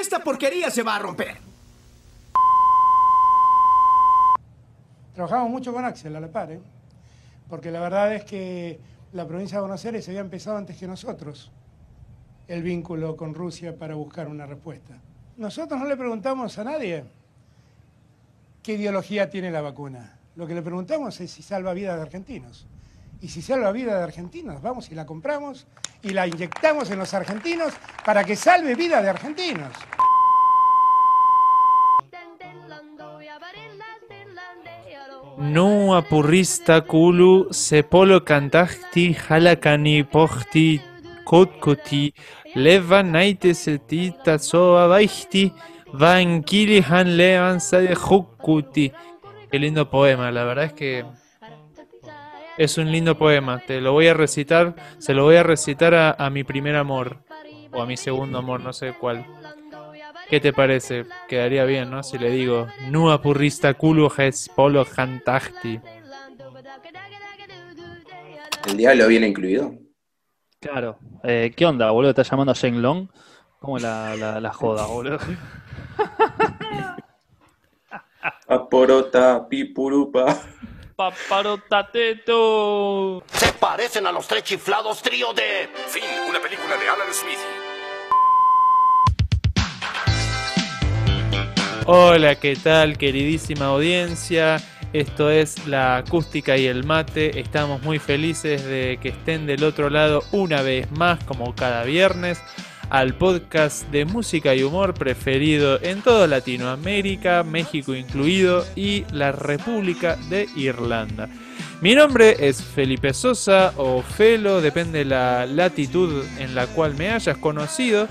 esta porquería se va a romper. Trabajamos mucho con Axel a la par, ¿eh? porque la verdad es que la provincia de Buenos Aires había empezado antes que nosotros el vínculo con Rusia para buscar una respuesta. Nosotros no le preguntamos a nadie qué ideología tiene la vacuna. Lo que le preguntamos es si salva vida de argentinos. Y si salva vida de argentinos, vamos y la compramos y la inyectamos en los argentinos para que salve vida de argentinos. Qué lindo poema, la verdad es que es un lindo poema. Te lo voy a recitar, se lo voy a recitar a, a mi primer amor o a mi segundo amor, no sé cuál. ¿Qué te parece? Quedaría bien, ¿no? Si le digo, Nua purrista culo ges polo jantahti. ¿El diablo viene incluido? Claro. Eh, ¿Qué onda, boludo? ¿Estás llamando a Shen Long? ¿Cómo la, la, la joda, boludo? Aporota, pipurupa. Paparotateto. Se parecen a los tres chiflados trío de... Fin, una película de Alan Smith. Hola, ¿qué tal, queridísima audiencia? Esto es La Acústica y el Mate. Estamos muy felices de que estén del otro lado una vez más, como cada viernes, al podcast de música y humor preferido en toda Latinoamérica, México incluido, y la República de Irlanda. Mi nombre es Felipe Sosa o Felo, depende de la latitud en la cual me hayas conocido.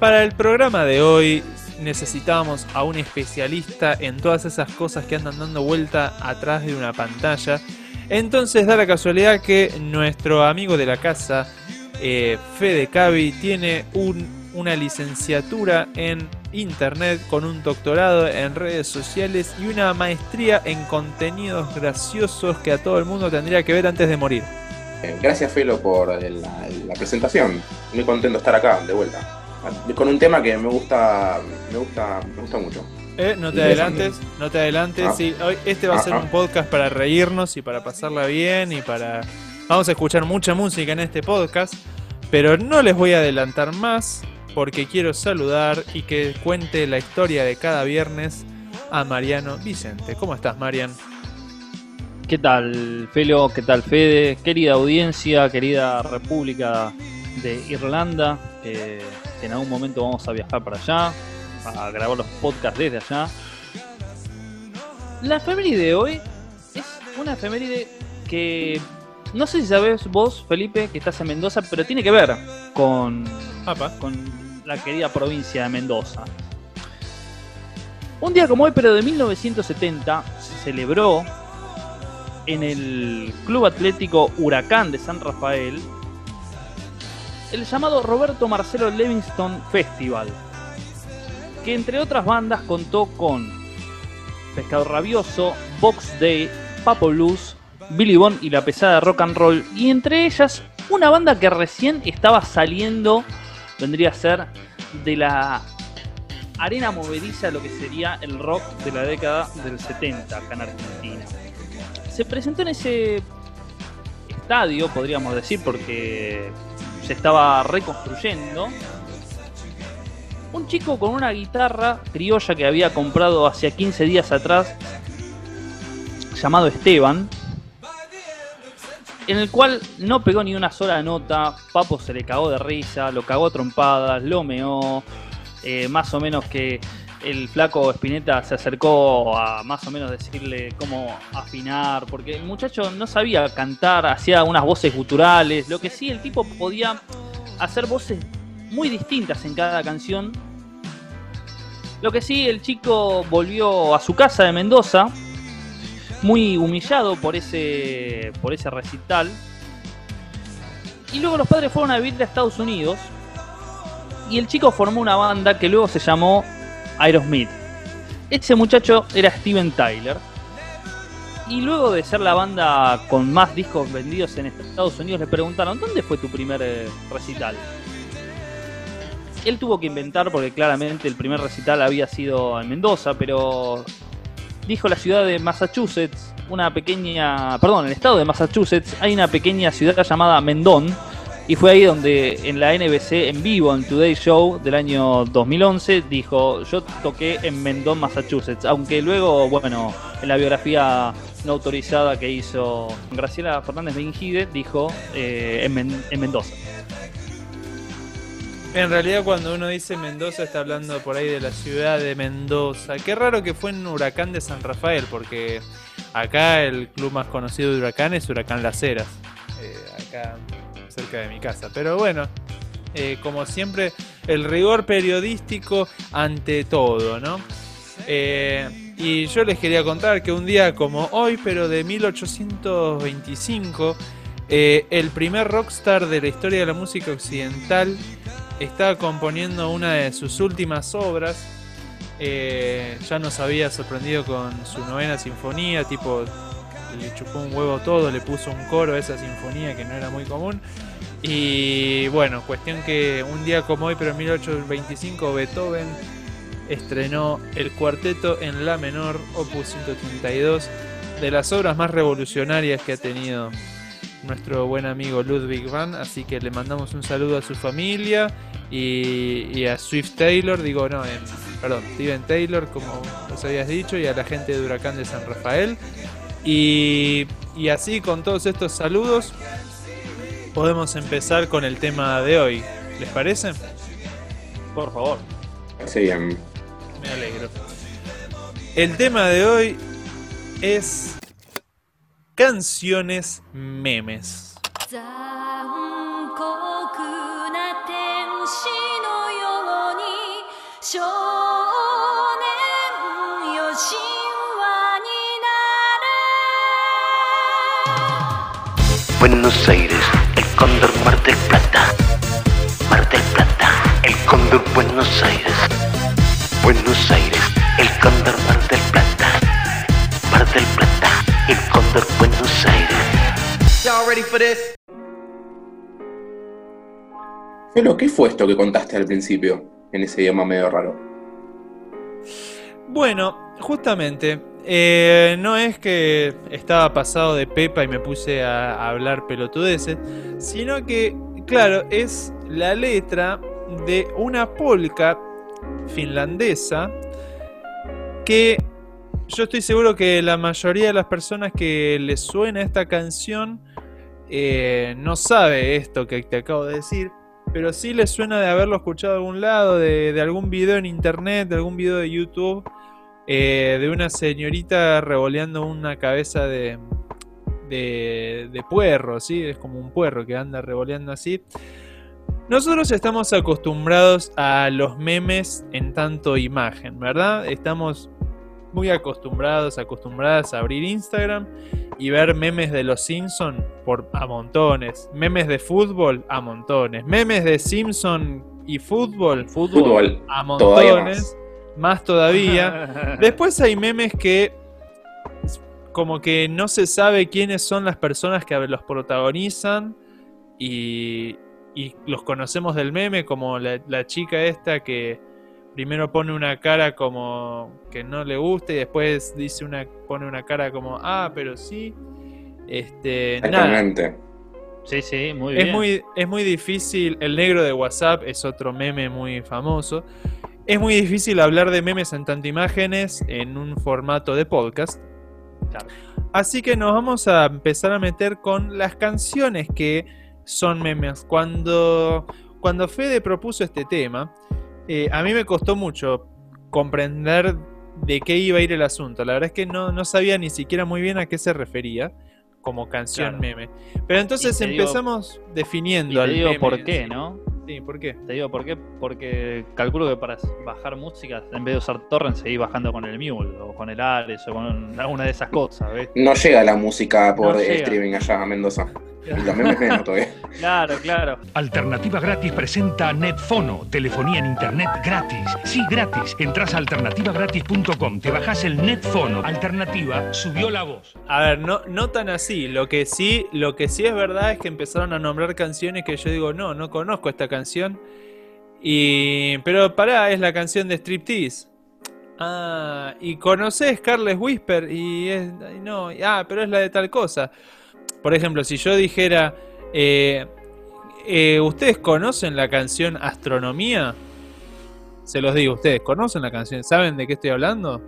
Para el programa de hoy necesitábamos a un especialista en todas esas cosas que andan dando vuelta atrás de una pantalla. Entonces da la casualidad que nuestro amigo de la casa, eh, Fede Cavi, tiene un- una licenciatura en internet con un doctorado en redes sociales y una maestría en contenidos graciosos que a todo el mundo tendría que ver antes de morir. Eh, Gracias, Felo, por la, la presentación. Muy contento de estar acá, de vuelta. Con un tema que me gusta, me gusta, me gusta mucho. Eh, no te adelantes, no te adelantes. Ah. sí, hoy este va a ser Ah, un ah. podcast para reírnos y para pasarla bien y para... Vamos a escuchar mucha música en este podcast, pero no les voy a adelantar más porque quiero saludar y que cuente la historia de cada viernes a Mariano Vicente. ¿Cómo estás, Marian? ¿Qué tal, Felo? ¿Qué tal, Fede? Querida audiencia, querida República de Irlanda, que en algún momento vamos a viajar para allá, a grabar los podcasts desde allá. La efeméride de hoy es una efeméride que no sé si sabes vos, Felipe, que estás en Mendoza, pero tiene que ver con, Apa. con la querida provincia de Mendoza. Un día como hoy, pero de 1970, se celebró en el Club Atlético Huracán de San Rafael el llamado Roberto Marcelo Livingston Festival, que entre otras bandas contó con Pescado Rabioso, Box Day, Papo Blues, Billy Bond y la pesada rock and roll, y entre ellas una banda que recién estaba saliendo, vendría a ser de la arena movediza, lo que sería el rock de la década del 70 acá en Argentina. Se presentó en ese estadio, podríamos decir, porque se estaba reconstruyendo. Un chico con una guitarra criolla que había comprado hacia 15 días atrás, llamado Esteban, en el cual no pegó ni una sola nota, Papo se le cagó de risa, lo cagó a trompadas, lo meó, eh, más o menos que el flaco Spinetta se acercó a más o menos decirle cómo afinar, porque el muchacho no sabía cantar, hacía unas voces guturales, lo que sí el tipo podía hacer voces muy distintas en cada canción. Lo que sí el chico volvió a su casa de Mendoza, muy humillado por ese, por ese recital. Y luego los padres fueron a vivir a Estados Unidos. Y el chico formó una banda que luego se llamó Aerosmith. Ese muchacho era Steven Tyler. Y luego de ser la banda con más discos vendidos en Estados Unidos, le preguntaron, ¿dónde fue tu primer eh, recital? Él tuvo que inventar, porque claramente el primer recital había sido en Mendoza, pero dijo la ciudad de Massachusetts, una pequeña, perdón, el estado de Massachusetts, hay una pequeña ciudad llamada Mendon, y fue ahí donde en la NBC en vivo, en Today Show del año 2011, dijo, yo toqué en Mendon, Massachusetts, aunque luego, bueno, en la biografía no autorizada que hizo Graciela Fernández Bengide, dijo eh, en, Men- en Mendoza. En realidad cuando uno dice Mendoza está hablando por ahí de la ciudad de Mendoza. Qué raro que fue en Huracán de San Rafael, porque acá el club más conocido de Huracán es Huracán Las Heras, eh, acá cerca de mi casa. Pero bueno, eh, como siempre, el rigor periodístico ante todo, ¿no? Eh, y yo les quería contar que un día como hoy, pero de 1825, eh, el primer rockstar de la historia de la música occidental estaba componiendo una de sus últimas obras. Eh, ya nos había sorprendido con su novena sinfonía, tipo le chupó un huevo todo, le puso un coro a esa sinfonía que no era muy común. Y bueno, cuestión que un día como hoy, pero en 1825, Beethoven estrenó el cuarteto en La menor, opus 132, de las obras más revolucionarias que ha tenido nuestro buen amigo Ludwig van, así que le mandamos un saludo a su familia y, y a Swift Taylor, digo no, perdón, Steven Taylor, como os habías dicho, y a la gente de Huracán de San Rafael. Y, y así con todos estos saludos podemos empezar con el tema de hoy. ¿Les parece? Por favor. Sí, bien. Me alegro. El tema de hoy es canciones memes. Buenos Aires, el cóndor Mar del Plata. Mar del Plata, el cóndor Buenos Aires. Buenos Aires, el cóndor Mar del Plata. Mar del Plata el cóndor Buenos Aires. Felo, ¿qué fue esto que contaste al principio? En ese idioma medio raro. Bueno, justamente, eh, no es que estaba pasado de pepa y me puse a, a hablar pelotudeces, sino que, claro, es la letra de una polka finlandesa que yo estoy seguro que la mayoría de las personas que les suena esta canción eh, no sabe esto que te acabo de decir, pero sí les suena de haberlo escuchado de algún lado, de, algún video en internet, de algún video de YouTube, eh, de una señorita revoleando una cabeza de, de, de puerro, ¿sí? Es como un puerro que anda revoleando así. Nosotros estamos acostumbrados a los memes en tanto imagen, ¿verdad? Estamos muy acostumbrados, acostumbradas a abrir Instagram y ver memes de los Simpson por a montones, memes de fútbol a montones, memes de Simpson y fútbol, fútbol, Fútbol, a todavía montones, más todavía. Después hay memes que como que no se sabe quiénes son las personas que los protagonizan y, y los conocemos del meme, como la, la chica esta que primero pone una cara como que no le gusta y después dice una pone una cara como ah, pero sí. Este, nada, Exactamente. Sí, sí, muy bien. es muy, es muy difícil. El negro de WhatsApp es otro meme muy famoso. Es muy difícil hablar de memes en tanto imágenes en un formato de podcast. Claro. Así que nos vamos a empezar a meter con las canciones que son memes. Cuando, cuando Fede propuso este tema, eh, a mí me costó mucho comprender de qué iba a ir el asunto. La verdad es que no, no sabía ni siquiera muy bien a qué se refería como canción Claro. meme. Pero entonces Y te digo- empezamos Y definiendo te al digo meme por qué. ¿no? Sí, ¿por qué? Te digo por qué, porque calculo que para bajar música, en vez de usar torrent, seguís bajando con el Mule o con el Ares o con alguna de esas cosas, ¿ves? No llega la música por No streaming allá a Mendoza. Y los memes menos todavía. Claro, claro. Alternativa Gratis presenta Netfono, telefonía en internet gratis. Sí, gratis. Entrás a alternativagratis.com, te bajás el Netfono. Alternativa subió la voz. A ver, no, no tan así. Lo que sí, lo que sí es verdad es que empezaron a nombrar canciones que yo digo, no, no conozco esta canción. Y. Pero pará, es la canción de Striptease. Ah, y conoces Carles Whisper y es. ay, No, ah, pero es la de tal cosa. Por ejemplo, si yo dijera. eh, eh, ¿Ustedes conocen la canción Astronomía? Se los digo, ¿ustedes conocen la canción? ¿Saben de qué estoy hablando?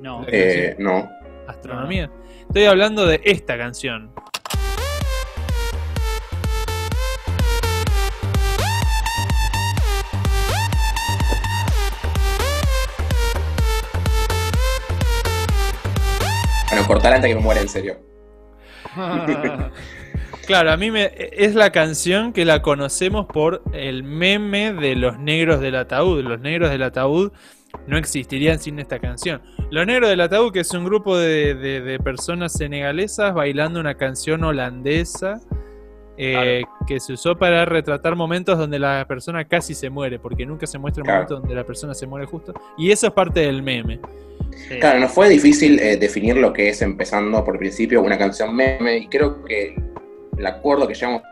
No. Eh, no. Astronomía. Estoy hablando de esta canción. Bueno, cortar antes que me muera en serio. Claro, a mí me es la canción que la conocemos por el meme de los negros del ataúd. Los negros del ataúd no existirían sin esta canción. Los negros del ataúd, que es un grupo de, personas senegalesas bailando una canción holandesa eh, que se usó para retratar momentos donde la persona casi se muere, porque nunca se muestra un Claro. momento donde la persona se muere justo. Y eso es parte del meme. Sí. Claro, nos fue difícil eh, definir lo que es empezando por principio una canción meme y creo que el acuerdo que llevamos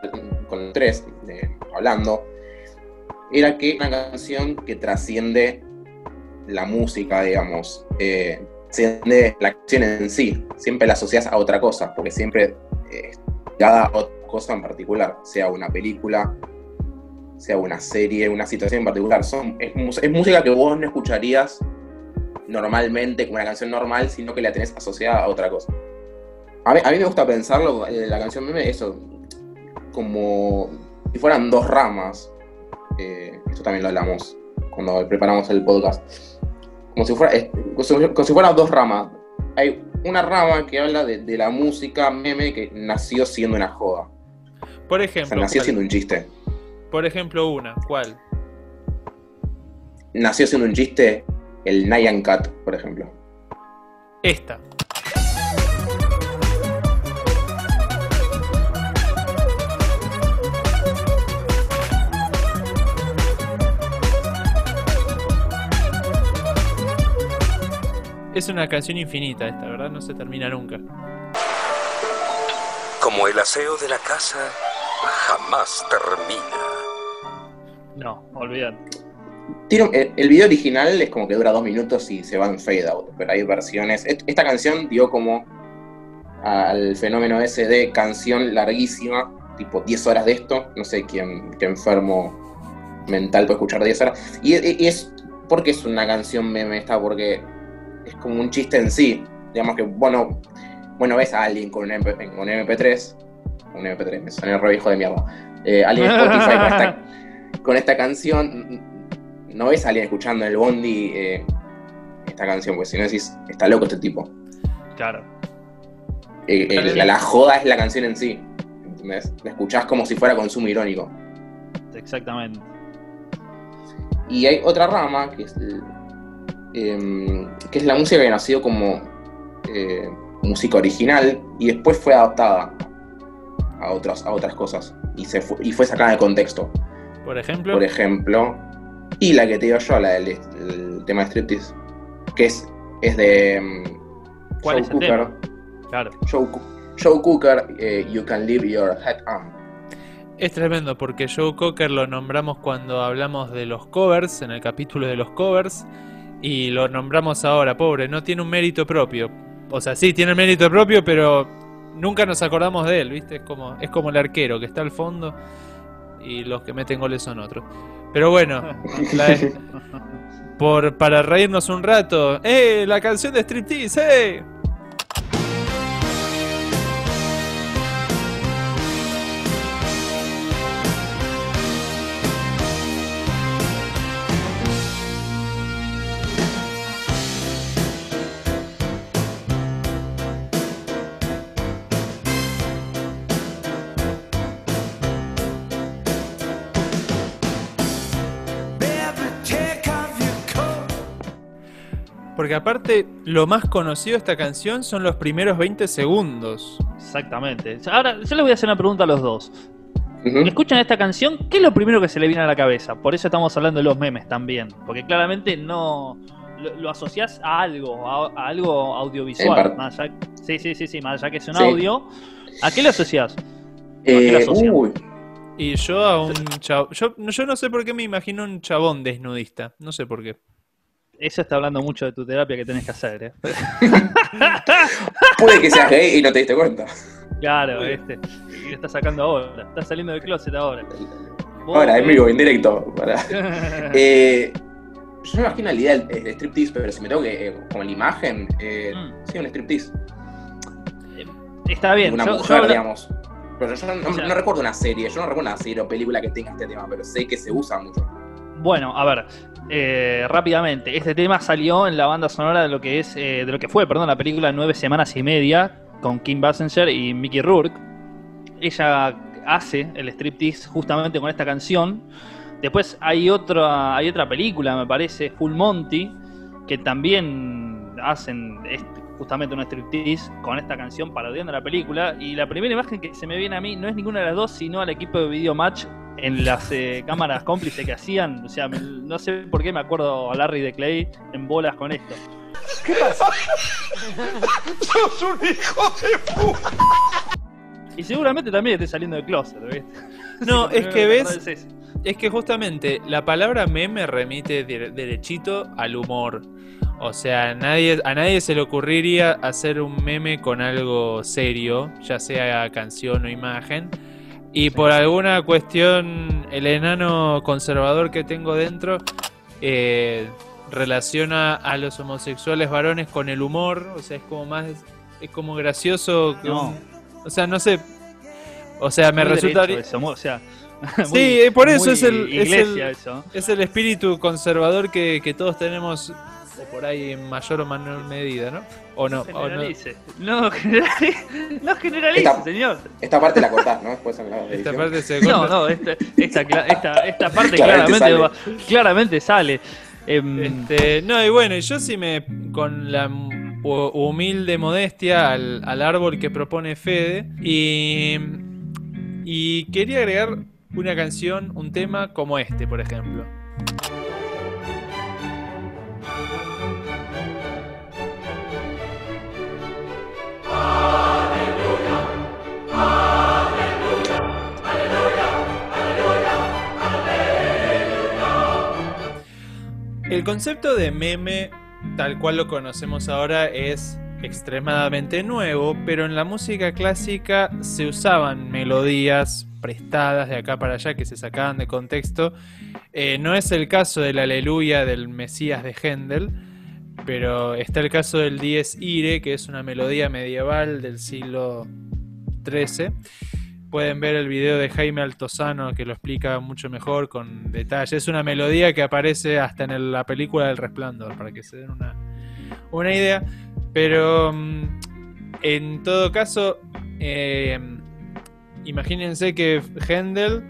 con los tres eh, hablando era que una canción que trasciende la música, digamos, eh, trasciende la canción en sí, siempre la asocias a otra cosa, porque siempre eh, cada otra cosa en particular, sea una película, sea una serie, una situación en particular, son, es, música que vos no escucharías normalmente como una canción normal, sino que la tenés asociada a otra cosa. A mí, a mí me gusta pensarlo, eh, la canción meme, eso, como si fueran dos ramas. Eh, esto también lo hablamos cuando preparamos el podcast. Como si fuera, como si- fueran dos ramas. Hay una rama que habla de la música meme que nació siendo una joda. Por O ejemplo, sea, nació siendo un chiste. por ejemplo, una, ¿cuál? Nació siendo un chiste el Nyan Cat, por ejemplo. Esta. Es una canción infinita esta, ¿verdad? No se termina nunca. Como el aseo de la casa jamás termina. No, un- el, el video original es como que dura dos minutos y se va en fade out, pero hay versiones. est- Esta canción dio como al fenómeno ese de canción larguísima, tipo 10 horas de esto. No sé quién, qué enfermo mental puede escuchar 10 horas. Y, y- y es porque es una canción meme esta, porque es como un chiste en sí. Digamos que, bueno, bueno ves a alguien con un, MP, con un MP3, un MP3, me suena re viejo de mierda. Eh, alguien en Spotify con esta, con esta canción, no ves a alguien escuchando en el bondi eh, esta canción, porque si no decís, está loco este tipo. Claro. Eh, eh, la, la joda es la canción en sí. ¿entendés? La escuchás como si fuera consumo irónico. Exactamente. Y hay otra rama que es, em, que es la música que nació como música original y después fue adaptada a otras, a otras cosas y, se fue, y fue sacada de contexto. Por ejemplo, Por ejemplo, y la que te digo yo, la del el tema de striptease, que es, es de em, ¿Cuál Joe es Cooker. tema? Claro. Joe, Joe Cooker, eh, You Can Leave Your Head On. es tremendo porque Joe Cocker lo nombramos cuando hablamos de los covers, en el capítulo de los covers, y lo nombramos ahora, pobre, no tiene un mérito propio. O sea, sí, tiene mérito propio, pero nunca nos acordamos de él, ¿viste? Es como, es como el arquero que está al fondo y los que meten goles son otros. Pero bueno, la- por, para reírnos un rato, ¡eh! La canción de Striptease, ¡eh! Porque aparte, lo más conocido de esta canción son los primeros 20 segundos. Exactamente. Ahora, yo les voy a hacer una pregunta a los dos. Escuchan esta canción, ¿qué es lo primero que se le viene a la cabeza? Por eso estamos hablando de los memes también. Porque claramente no. Lo, lo asocias a algo, a, a algo audiovisual. Más allá- sí, sí, sí, sí, más allá que es un Sí. audio. ¿A qué lo asocias? Eh, uy, Y yo a un chabón. Yo, yo no sé por qué me imagino un chabón desnudista. No sé por qué. Eso está hablando mucho de tu terapia que tenés que hacer, ¿eh? Puede que seas gay y no te diste cuenta. Claro, este. Y lo estás sacando ahora. Estás saliendo del closet ahora. Ahora, en eh, vivo, en directo. Eh, yo me imagino la idea del, del striptease, pero si me tengo que. eh, como la imagen. Eh, Mm. Sí, un striptease. Está bien. Una yo- yo mujer, digamos. Pero yo no, O sea- no recuerdo una serie, yo no recuerdo una serie o película que tenga este tema, pero sé que se usa mucho. Bueno, a ver, eh, rápidamente. Este tema salió en la banda sonora de lo que es, eh, de lo que fue, perdón, la película Nueve Semanas y Media con Kim Basinger y Mickey Rourke. Ella hace el striptease justamente con esta canción. Después hay otra, hay otra película, me parece, Full Monty, que también hacen justamente un striptease con esta canción parodiando la película. Y la primera imagen que se me viene a mí no es ninguna de las dos, sino al equipo de Video Match en las eh, cámaras cómplices que hacían. O sea, me- no sé por qué me acuerdo a Larry de Clay en bolas con esto. ¿Qué pasa? ¡Sos un hijo de Y seguramente también esté saliendo del closet, ¿viste? No, es que ves. es. Es que justamente la palabra meme remite derechito al humor. O sea, nadie, a nadie se le ocurriría hacer un meme con algo serio, ya sea canción o imagen. Y por alguna cuestión, el enano conservador que tengo dentro eh, relaciona a los homosexuales varones con el humor. O sea, es como más. Es como gracioso. que No. o sea, no sé. O sea, me Muy resulta. eso, o sea, Sí, muy- eh, por eso es el, es el- eso. es el espíritu conservador que, que todos tenemos, por ahí en mayor o menor medida, ¿no? O no, o no. Generalice. No, generalice, no generalice, Esta- señor. Esta parte la cortás, ¿no? Después en la Esta parte se No, corta. no, esta, esta, esta, esta parte Claramente claramente, sale. va- claramente sale. Em, Este, no, y bueno, y yo sí me. con la hu- humilde modestia al, al árbol que propone Fede. Y. Y quería agregar una canción, un tema como este, por ejemplo. El concepto de meme, tal cual lo conocemos ahora, es extremadamente nuevo, pero en la música clásica se usaban melodías prestadas de acá para allá que se sacaban de contexto. Eh, no es el caso del Aleluya del Mesías de Händel, pero está el caso del Dies Irae, que es una melodía medieval del siglo XIII. Pueden ver el video de Jaime Altozano que lo explica mucho mejor con detalle. Es una melodía que aparece hasta en la película del Resplandor, para que se den una, una idea. Pero mm, en todo caso, eh, imagínense que Händel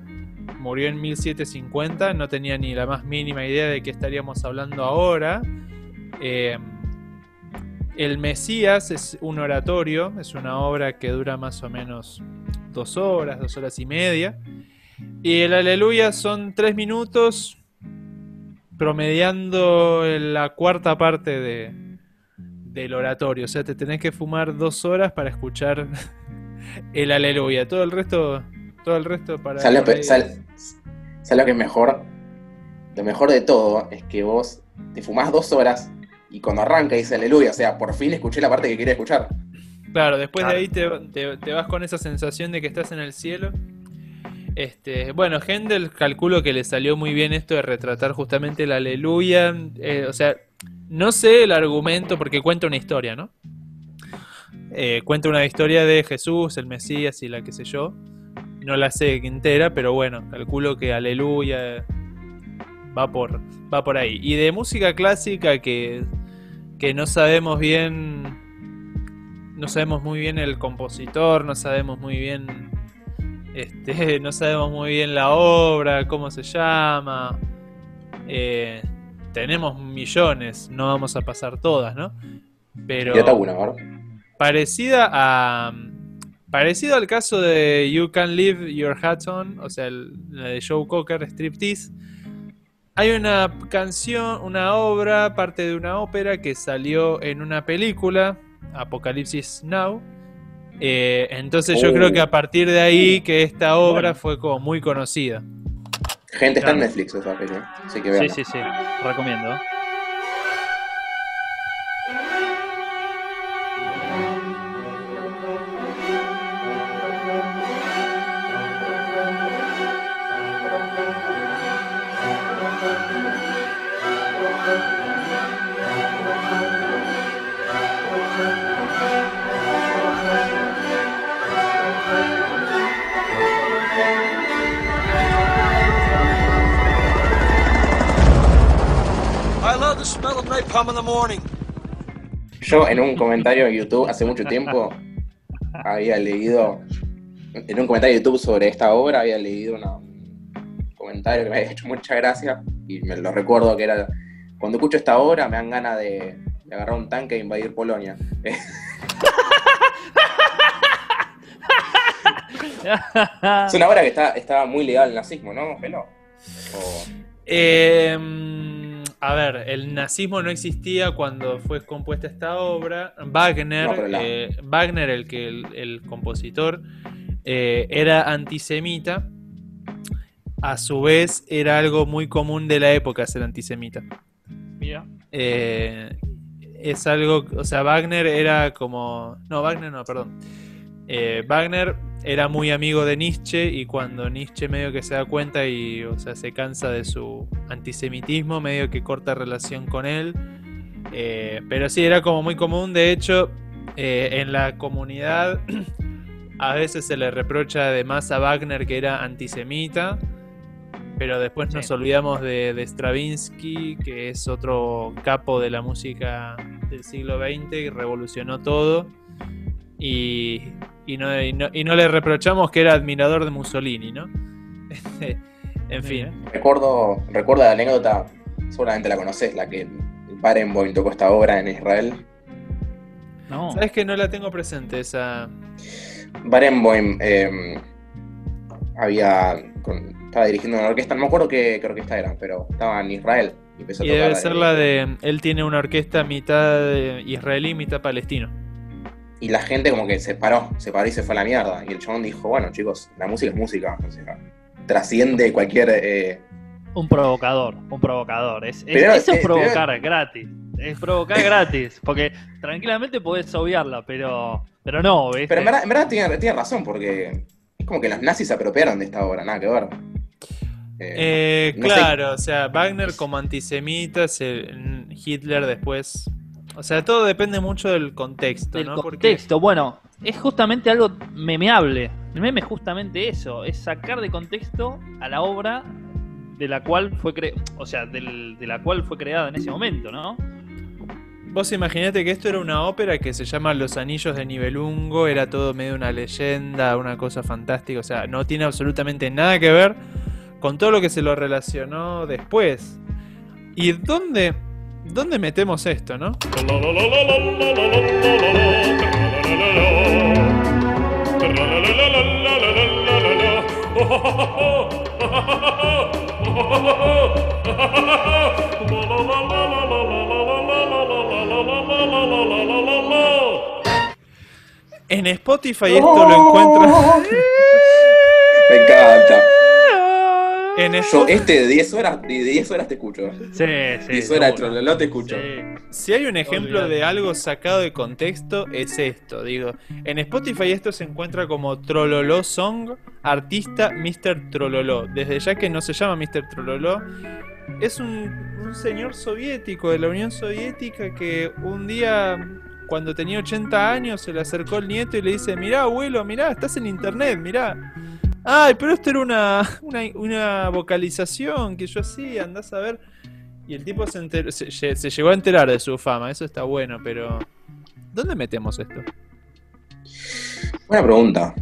murió en 1750, no tenía ni la más mínima idea de qué estaríamos hablando ahora. Eh, el Mesías es un oratorio, es una obra que dura más o menos dos horas, dos horas y media. Y el Aleluya son tres minutos, promediando la cuarta parte de, del oratorio. O sea, te tenés que fumar dos horas para escuchar el Aleluya. Todo el resto, todo el resto para. ¿Sabes lo, lo que es mejor? Lo mejor de todo es que vos te fumás dos horas y cuando arranca dice aleluya, o sea, por fin escuché la parte que quería escuchar. Claro, después Claro. de ahí te, te- te vas con esa sensación de que estás en el cielo. Este, bueno, Händel calculo que le salió muy bien esto de retratar justamente el aleluya. eh, o sea, no sé el argumento porque cuenta una historia, ¿no? Eh, cuenta una historia de Jesús, el Mesías y la que sé yo. No la sé entera, pero bueno, calculo que aleluya va por, va por ahí. Y de música clásica que, que no sabemos bien no sabemos muy bien el compositor, no sabemos muy bien este, no sabemos muy bien la obra, cómo se llama. Eh, tenemos millones, no vamos a pasar todas, ¿no? Pero Tirate una, ¿verdad? parecida a parecido al caso de You Can Leave Your Hat On, o sea, el- la de Joe Cocker, Striptease. Hay una canción, una obra, parte de una ópera que salió en una película, Apocalipsis Now, Eh, entonces yo creo que a partir de ahí que esta obra fue como muy conocida. Gente, está en. Netflix esa peli. Así que Sí, vean. sí, sí. Recomiendo. In the morning. Yo en un comentario en YouTube hace mucho tiempo había leído, en un comentario de YouTube sobre esta obra había leído una- un comentario que me había hecho mucha gracia y me lo recuerdo que era, cuando escucho esta obra me dan ganas de, de agarrar un tanque e invadir Polonia. es una obra que está, está muy ligada al nazismo, ¿no, Gelo? O- Eh, a ver, el nazismo no existía cuando fue compuesta esta obra. Wagner, No, pero la- eh, Wagner, el que el, el compositor, eh, era antisemita. A su vez, era algo muy común de la época ser antisemita. Mira. Eh, es algo, o sea, Wagner era como, no, Wagner no, perdón. Eh, Wagner era muy amigo de Nietzsche y cuando Nietzsche medio que se da cuenta y, o sea, se cansa de su antisemitismo, medio que corta relación con él. Eh, pero sí, era como muy común. De hecho, eh, en la comunidad a veces se le reprocha además a Wagner que era antisemita. Pero después nos olvidamos de, de Stravinsky, que es otro capo de la música del siglo XX y revolucionó todo. Y, y no, y, no, y no le reprochamos que era admirador de Mussolini, ¿no? en fin. Recuerdo, recuerdo la anécdota, seguramente la conoces, la que Barenboim tocó esta obra en Israel. No. ¿Sabes que no la tengo presente esa... Barenboim eh, había con- estaba dirigiendo una orquesta, no me acuerdo qué, qué orquesta era, pero estaba en Israel y empezó a Y tocar. debe ser la de... Él tiene una orquesta mitad israelí, mitad palestino. Y la gente como que se paró, se paró y se fue a la mierda. Y el chabón dijo, bueno chicos, la música es música, o sea, trasciende cualquier... eh, Un provocador, un provocador. Es, es- Pero, eso es eh, provocar gratis. Es provocar gratis. Porque tranquilamente podés obviarla, pero, pero no, ¿viste? Pero en verdad, en verdad tiene, tiene razón, porque es como que los nazis se apropiaron de esta obra, nada que ver. Eh, Eh, no sé. claro, o sea, Wagner como antisemita, se- Hitler después... O sea, todo depende mucho del contexto, del ¿no? Porque- contexto. Bueno, es justamente algo memeable. El meme es justamente eso, es sacar de contexto a la obra de la cual fue cre o sea, del- de la cual fue creada en ese momento, ¿no? Vos imaginate que esto era una ópera que se llama Los Anillos de Nibelungo, era todo medio una leyenda, una cosa fantástica, o sea, no tiene absolutamente nada que ver con todo lo que se lo relacionó después. ¿Y dónde, dónde metemos esto, no? En Spotify esto lo encuentras. Me encanta. En Yo este de 10 horas, de 10 horas te escucho. Sí, sí. 10 horas de seguro. trololó te escucho. Sí. Si hay un ejemplo Olvidate. de algo sacado de contexto, es esto. Digo, en Spotify esto se encuentra como Trololó Song, artista Mr. Trololó. Desde ya que no se llama Mr. Trololó, es un, un señor soviético de la Unión Soviética que un día, cuando tenía 80 años, se le acercó el nieto y le dice: Mirá, abuelo, mirá, estás en internet, mirá. Ay, pero esto era una, una, una vocalización que yo hacía, andás a ver. Y el tipo se, enteró- se, lle- se llegó a enterar de su fama, eso está bueno, pero ¿dónde metemos esto? Buena pregunta.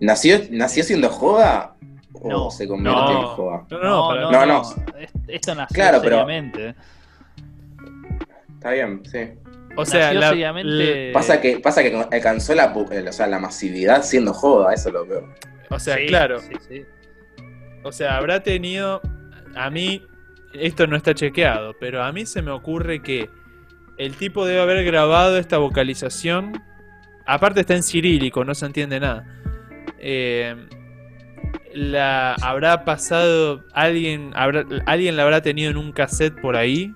¿Nació, ¿Nació siendo joda o No, se convierte no. en joda? No, no, no, no. Es- Esto nació Claro, pero- seriamente. Está bien, sí. O sea, la- seriamente. Pasa que, pasa que alcanzó la, pu- o sea, la masividad siendo joda, eso es lo peor. O sea, Sí, claro, sí, sí. o sea, habrá tenido, a mí, esto no está chequeado, pero a mí se me ocurre que el tipo debe haber grabado esta vocalización aparte está en cirílico, no se entiende nada. Eh, la habrá pasado alguien habrá, alguien la habrá tenido en un cassette por ahí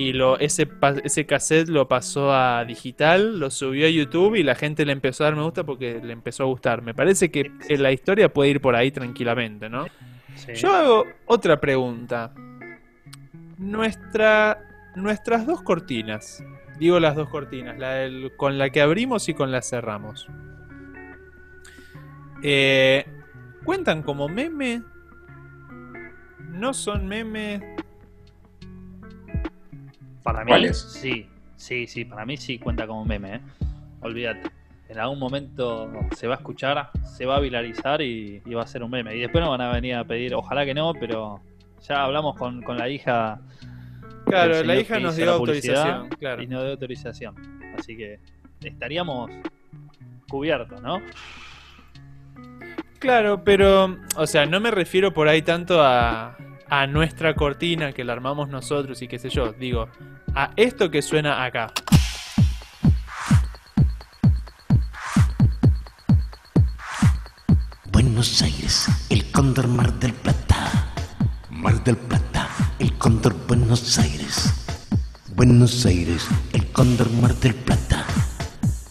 y lo ese ese cassette lo pasó a digital, lo subió a YouTube y la gente le empezó a dar me gusta porque le empezó a gustar. Me parece que la historia puede ir por ahí tranquilamente, ¿no? Sí. Yo hago otra pregunta. Nuestra, nuestras dos cortinas, digo las dos cortinas, la del- con la que abrimos y con la cerramos. Eh, ¿Cuentan como meme? ¿No son meme? Para mí, sí, sí, sí, para mí sí cuenta como meme, ¿eh? Olvídate. En algún momento se va a escuchar, se va a viralizar y, y va a ser un meme. Y después nos van a venir a pedir, ojalá que no, pero ya hablamos con, con la hija. Claro, la hija nos dio la autorización, claro. Y nos dio autorización. Así que estaríamos cubiertos, ¿no? Claro, pero, o sea, no me refiero por ahí tanto a, a nuestra cortina que la armamos nosotros y qué sé yo. Digo, a esto que suena acá. Buenos Aires, el cóndor Mar del Plata. Mar del Plata, el cóndor Buenos Aires. Buenos Aires, el cóndor Mar del Plata.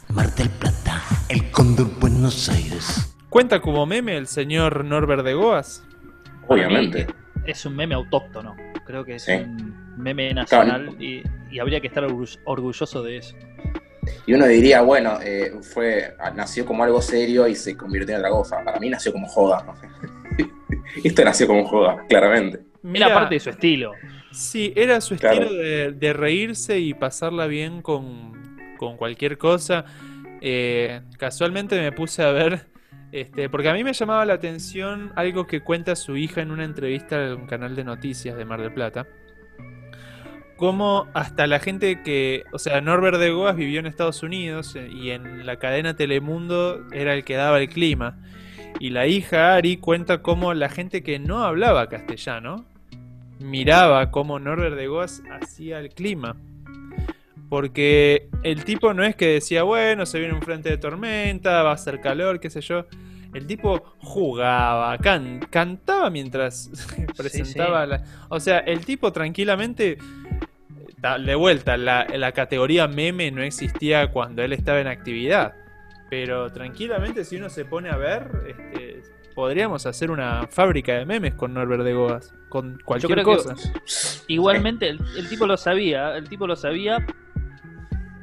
Mar del Plata, el cóndor Buenos Aires. ¿Cuenta como meme el señor Norbert de Goas? Obviamente. Es un meme autóctono. Creo que es un meme nacional y, y habría que estar orgu- orgulloso de eso. Y uno diría, bueno, eh, fue nació como algo serio y se convirtió en otra cosa. Para mí nació como joda. no sé. Esto nació como joda, claramente. Era parte de su estilo. Sí, era su Claro. estilo de, de reírse y pasarla bien con, con cualquier cosa. Eh, casualmente me puse a ver, este, porque a mí me llamaba la atención algo que cuenta su hija en una entrevista en un canal de noticias de Mar del Plata. Como hasta la gente que, o sea, Norbert de Goas vivió en Estados Unidos eh, y en la cadena Telemundo era el que daba el clima. Y la hija Ari cuenta cómo la gente que no hablaba castellano miraba cómo Norbert de Goas hacía el clima. Porque el tipo no es que decía, bueno, se viene un frente de tormenta, va a hacer calor, qué sé yo. El tipo jugaba, can- cantaba mientras presentaba la... O sea, el tipo tranquilamente... De vuelta, la, la categoría meme no existía cuando él estaba en actividad. Pero tranquilamente si uno se pone a ver, este, podríamos hacer una fábrica de memes con Norbert de Goas. Con cualquier que- cosa. Igualmente, el, el tipo lo sabía, el tipo lo sabía.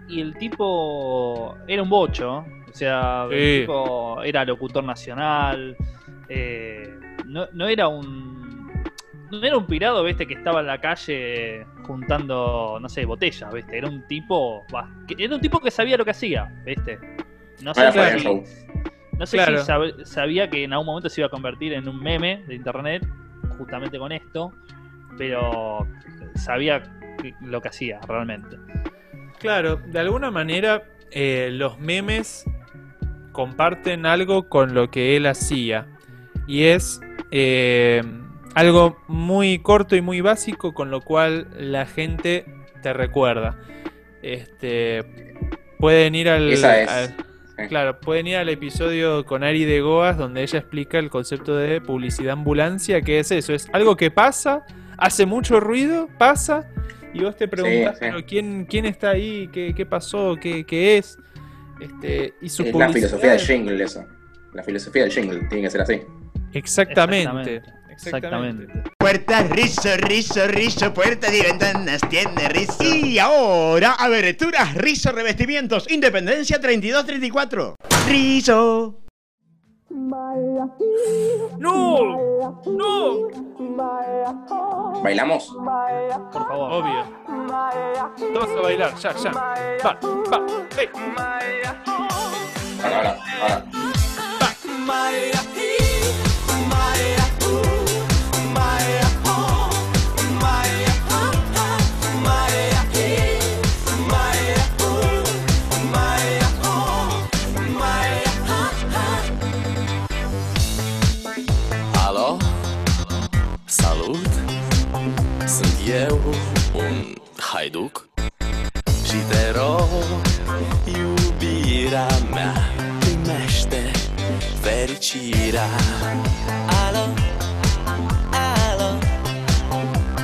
Y el tipo era un bocho. O sea, Sí. el tipo era locutor nacional. eh, no, no era un. No era un pirado, viste, que estaba en la calle juntando, no sé, botellas, viste. Era un tipo. bah, que- era un tipo que sabía lo que hacía, viste. No sé si- Show. no sé Claro. si sab- sabía que en algún momento se iba a convertir en un meme de internet, justamente con esto, pero sabía que- lo que hacía realmente. Claro, de alguna manera eh, los memes comparten algo con lo que él hacía. Y es eh, algo muy corto y muy básico con lo cual la gente te recuerda. Este, pueden ir al... Esa es. al- Claro, pueden ir al episodio con Ari de Goas donde ella explica el concepto de publicidad ambulancia, que es eso, es algo que pasa, hace mucho ruido, pasa, y vos te preguntás, sí. pero ¿quién, quién está ahí? ¿Qué, qué pasó? ¿Qué, qué es? Este, y su Es la filosofía del jingle eso. La filosofía del jingle, tiene que ser así. Exactamente. Exactamente. Exactamente. Puertas, rizo, rizo, rizo, puertas y ventanas, tiene rizo. Y ahora, aberturas, rizo, revestimientos, Independencia 3234. Rizo. ¡No! ¡No! ¿Bailamos? Por favor. Obvio. Todos a bailar, ya, ya. Va, va, hey. Ahora, ahora, ahora. Alo? Eu, un haiduc? Și te rog, iubire Fericirea mea primește fericirea. Alo, alo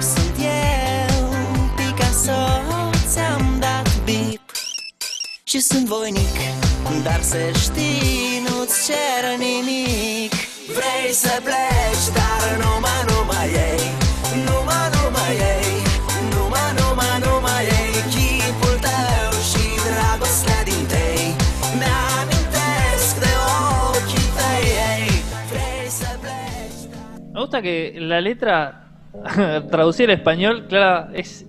Sunt eu, Picasso Ți-am dat bip. Și sunt voinic Dar să știi, nu-ți cer nimic. Vrei să pleci, dar numai, numai ei Numai, numai ei gusta que la letra traducida al español, claro, es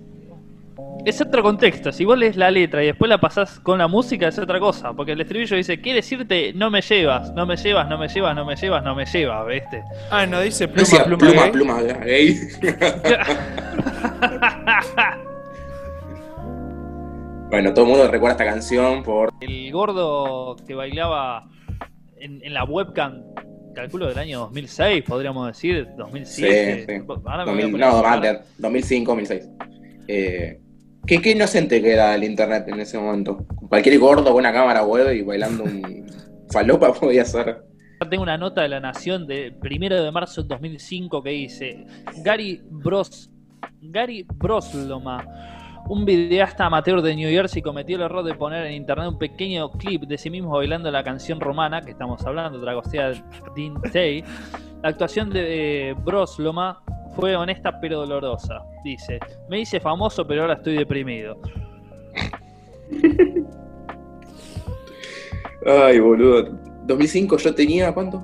es otro contexto. Si vos lees la letra y después la pasás con la música es otra cosa, porque el estribillo dice, "¿Qué decirte? No me llevas, no me llevas, no me llevas, no me llevas, no me llevas", ¿viste? Ah, no dice pluma, decía pluma, pluma, gay. pluma, gay. bueno, todo el mundo recuerda esta canción por. El gordo que bailaba en, en la webcam, calculo del año 2006, podríamos decir, 2007. Sí, sí. Ahora me voy a 2000, poner a no, de 2005, 2006. Eh, ¿qué, qué inocente que era el internet en ese momento. Cualquier gordo con una cámara web y bailando un falopa podía ser. Tengo una nota de la Nación de primero de marzo de 2005 que dice Gary Bros Gary Brosloma, un videasta amateur de New Jersey, cometió el error de poner en internet un pequeño clip de sí mismo bailando la canción romana que estamos hablando, Dragostea Din Tei. La actuación de eh, Brosloma fue honesta pero dolorosa. Dice, me hice famoso pero ahora estoy deprimido. Ay, boludo. 2005 yo tenía, ¿cuánto?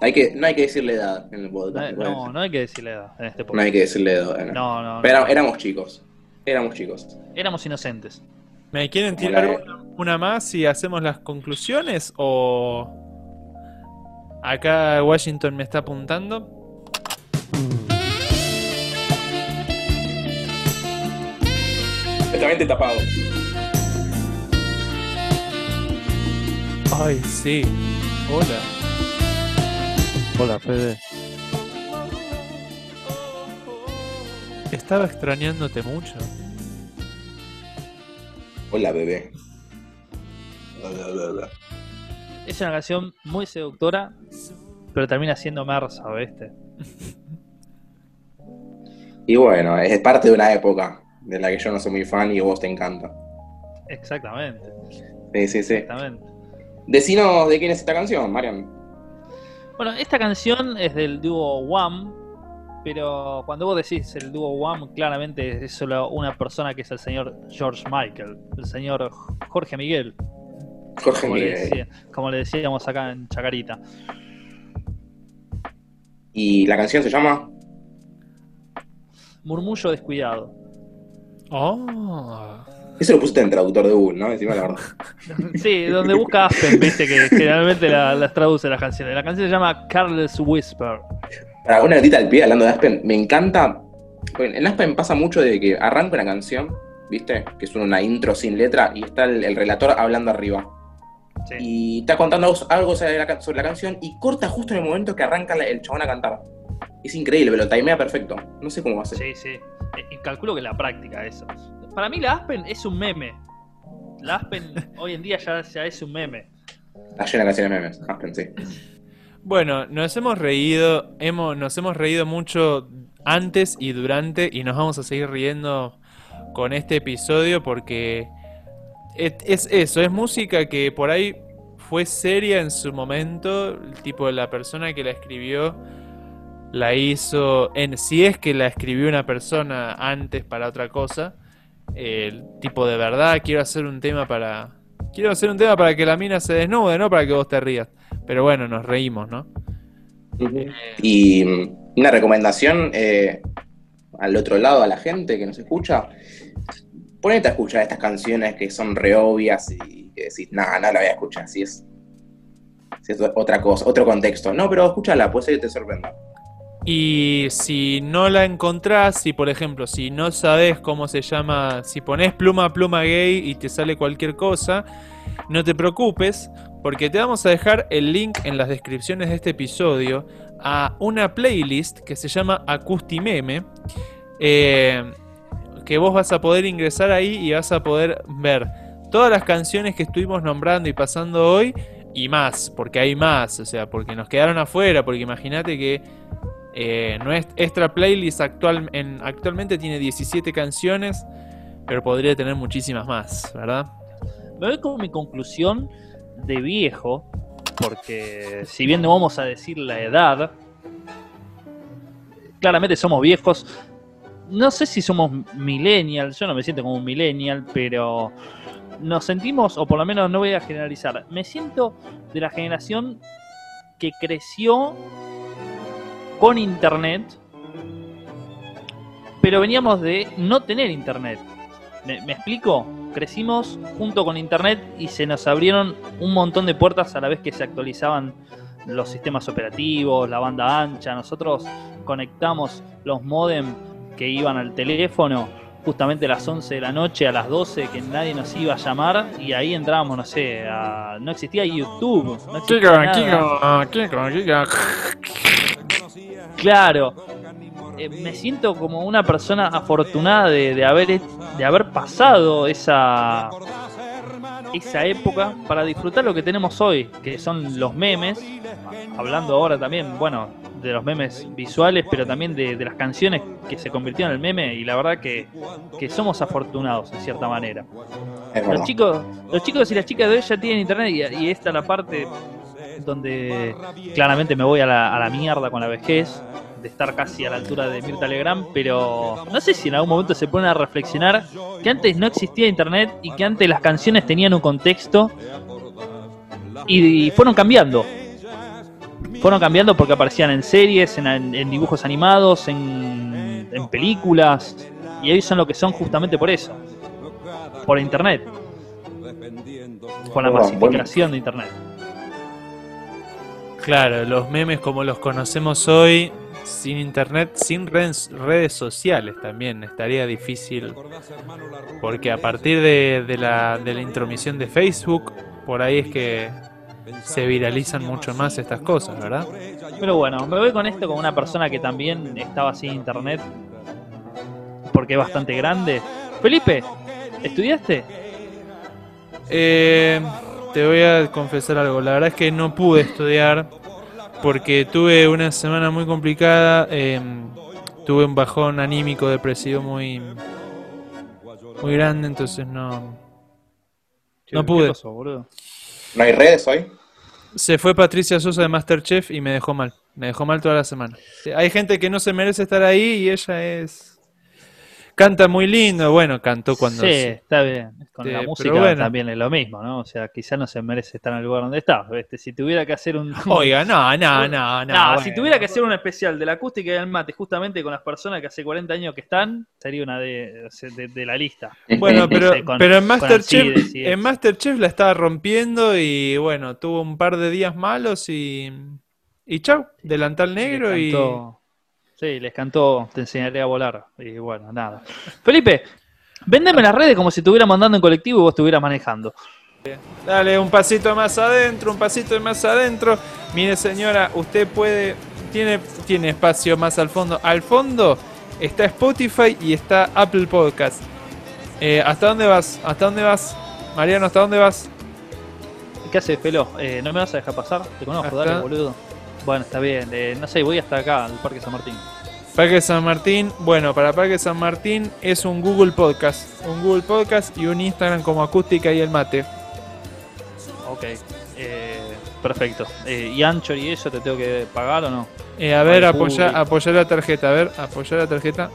Hay que, no hay que decirle edad en el No, podcast. no, no hay que decirle edad en este No podcast. hay que decirle edad. no. No, no, Pero no. éramos chicos. Éramos chicos. Éramos inocentes. ¿Me quieren Como tirar la- una, una más y hacemos las conclusiones? ¿O acá Washington me está apuntando? Totalmente tapado. Ay, sí. Hola. Hola, Fede. Estaba extrañándote mucho. Hola, bebé. Hola, hola. Es una canción muy seductora, pero termina siendo mersa, ¿viste? Y bueno, es parte de una época de la que yo no soy muy fan y vos te encanta. Exactamente, Sí, sí, sí. exactamente. Decinos de quién es esta canción, Marian. Bueno, esta canción es del dúo Wham, pero cuando vos decís el dúo Wham, claramente es solo una persona que es el señor George Michael, el señor Jorge Miguel, Jorge como, le, Miguel. decía- como le decíamos acá en Chacarita. Y la canción se llama Murmullo descuidado. Oh. Eso lo pusiste en traductor de Google, ¿no? Encima la verdad. Sí, donde busca Aspen, viste que generalmente la- las traduce las canciones. La canción se llama Careless Whisper. Para una notita al pie, hablando de Aspen, me encanta. Bueno, en Aspen pasa mucho de que arranca una canción, ¿viste? Que es una intro sin letra y está el, el relator hablando arriba. Sí. Y está contando algo- sobre la, ca- sobre la canción y corta justo en el momento que arranca el chabón a cantar. Es increíble, pero lo timea perfecto. No sé cómo va a ser. Sí, sí. Y calculo que la práctica eso. Para mí la Aspen es un meme. La Aspen hoy en día ya, ya es un meme. Está llena de canciones memes, Aspen, sí. Bueno, nos hemos reído, hemos, nos hemos reído mucho antes y durante y nos vamos a seguir riendo con este episodio porque es, es eso, es música que por ahí fue seria en su momento, el tipo de la persona que la escribió la hizo, en, si es que la escribió una persona antes para otra cosa, el tipo de verdad, quiero hacer un tema para... Quiero hacer un tema para que la mina se desnude, no para que vos te rías. Pero bueno, nos reímos, ¿no? Y mm, una recomendación eh, al otro lado, a la gente que nos escucha, ponete a escuchar estas canciones que son re obvias y que decís, nada, no la voy a escuchar, si es, si es otra cosa, otro contexto. No, pero escúchala, puede ser que te sorprenda. Y si no la encontrás, si por ejemplo, si no sabes cómo se llama, si pones pluma pluma gay y te sale cualquier cosa, no te preocupes, porque te vamos a dejar el link en las descripciones de este episodio a una playlist que se llama Acustimeme, eh, que vos vas a poder ingresar ahí y vas a poder ver todas las canciones que estuvimos nombrando y pasando hoy y más, porque hay más, o sea, porque nos quedaron afuera, porque imagínate que eh, nuestra playlist actual, en, actualmente tiene 17 canciones, pero podría tener muchísimas más, ¿verdad? Me voy con mi conclusión de viejo, porque si bien no vamos a decir la edad, claramente somos viejos. No sé si somos millennials, yo no me siento como un millennial, pero nos sentimos, o por lo menos no voy a generalizar, me siento de la generación que creció con internet, pero veníamos de no tener internet. ¿Me, me explico? Crecimos junto con internet y se nos abrieron un montón de puertas a la vez que se actualizaban los sistemas operativos, la banda ancha. Nosotros conectamos los modem que iban al teléfono justamente a las 11 de la noche, a las 12, que nadie nos iba a llamar, y ahí entrábamos, no sé, a- no existía YouTube. No existía nada. Claro. Eh, me siento como una persona afortunada de, de haber, de haber pasado esa, esa época para disfrutar lo que tenemos hoy, que son los memes. Hablando ahora también, bueno, de los memes visuales, pero también de, de las canciones que se convirtieron en el meme, y la verdad que, que somos afortunados en cierta manera. Los chicos, los chicos y las chicas de hoy ya tienen internet y, y esta es la parte donde claramente me voy a la, a la mierda con la vejez, de estar casi a la altura de Mirta Legrand, pero no sé si en algún momento se ponen a reflexionar que antes no existía internet y que antes las canciones tenían un contexto y, fueron cambiando. Fueron cambiando porque aparecían en series, en, en dibujos animados, en, en películas, y hoy son lo que son justamente por eso, por internet, por la masificación de internet. Claro, los memes como los conocemos hoy, sin internet, sin redes, redes sociales también, estaría difícil. Porque a partir de, de la, de la intromisión de Facebook, por ahí es que se viralizan mucho más estas cosas, ¿verdad? Pero bueno, me voy con esto con una persona que también estaba sin internet, porque es bastante grande. Felipe, ¿estudiaste? Eh, te voy a confesar algo, la verdad es que no pude estudiar porque tuve una semana muy complicada, eh, tuve un bajón anímico depresivo muy muy grande, entonces no no ¿Qué pude. pasó, boludo? ¿No hay redes hoy? Se fue Patricia Sosa de Masterchef y me dejó mal, me dejó mal toda la semana. Hay gente que no se merece estar ahí y ella es canta muy lindo, bueno, cantó cuando Sí, se- está bien. Con Eh, la pero música bueno. también es lo mismo, ¿no? O sea, quizás no se merece estar en el lugar donde está. ¿viste? Si tuviera que hacer un. Oiga, no, no, no, no. No, si tuviera que hacer un especial de la acústica y del mate, justamente con las personas que hace 40 años que están, sería una de, de, de la lista. Bueno, pero, Sí, con- pero en Masterchef, en. Masterchef la estaba rompiendo y bueno, tuvo un par de días malos y y chau, delantal negro y cantó- Sí, les cantó Te enseñaré a volar. Y bueno, nada. Felipe, vendeme las redes como si estuviéramos andando en colectivo y vos estuvieras manejando. dale un pasito más adentro, un pasito más adentro. Mire señora, usted puede tiene tiene espacio más al fondo. Al fondo está Spotify y está Apple Podcast. Eh, ¿Hasta dónde vas? ¿Hasta dónde vas? Mariano, ¿hasta dónde vas? ¿Qué haces, Felo? Eh, ¿No me vas a dejar pasar? Te conozco, Acá. dale, boludo. Bueno, está bien. eh, no sé, voy hasta acá, al Parque San Martín. Parque San Martín, bueno, para Parque San Martín es un Google Podcast, un Google Podcast y un Instagram como Acústica y el Mate. Ok. Eh, perfecto. Eh, ¿Y Anchor y eso te tengo que pagar o no? Eh, a ver, apoya, apoyar la tarjeta, a ver, apoyar la tarjeta.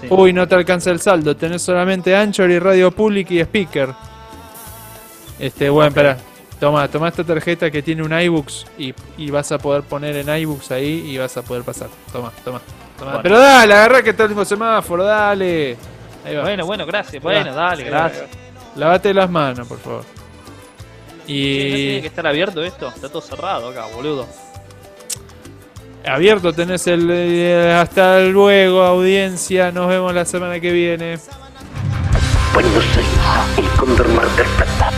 Sí. Uy, no te alcanza el saldo, tenés solamente Anchor y Radio Public y Speaker. Este, bueno, espera. Toma, toma esta tarjeta que tiene un iBooks y, y vas a poder poner en iBooks ahí y vas a poder pasar. Toma, toma, toma. Bueno. Pero dale, agarra que está el mismo semáforo, dale. Ahí va. Bueno, bueno, gracias. Bueno, dale, Sí, gracias. Lavate las manos, por favor. ¿No tiene Y que estar abierto esto? Está todo cerrado acá, boludo. abierto tenés el eh, hasta luego, audiencia. Nos vemos la semana que viene. Buenos Aires, el Cóndor Mar del Plata.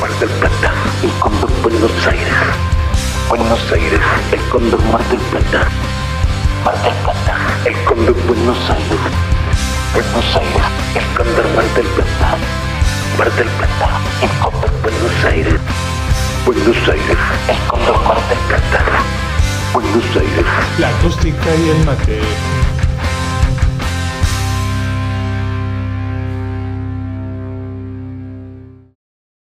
Mar del Plata, el Cóndor Buenos Aires. Buenos Aires, el Cóndor Mar del Plata. Mar del Plata, el Cóndor Buenos Aires. Buenos Aires, el Cóndor Mar del Plata. Mar del Plata, el Cóndor Buenos Aires, Buenos Aires, el Cóndor Mar del Plata, Buenos Aires. La acústica y el mate.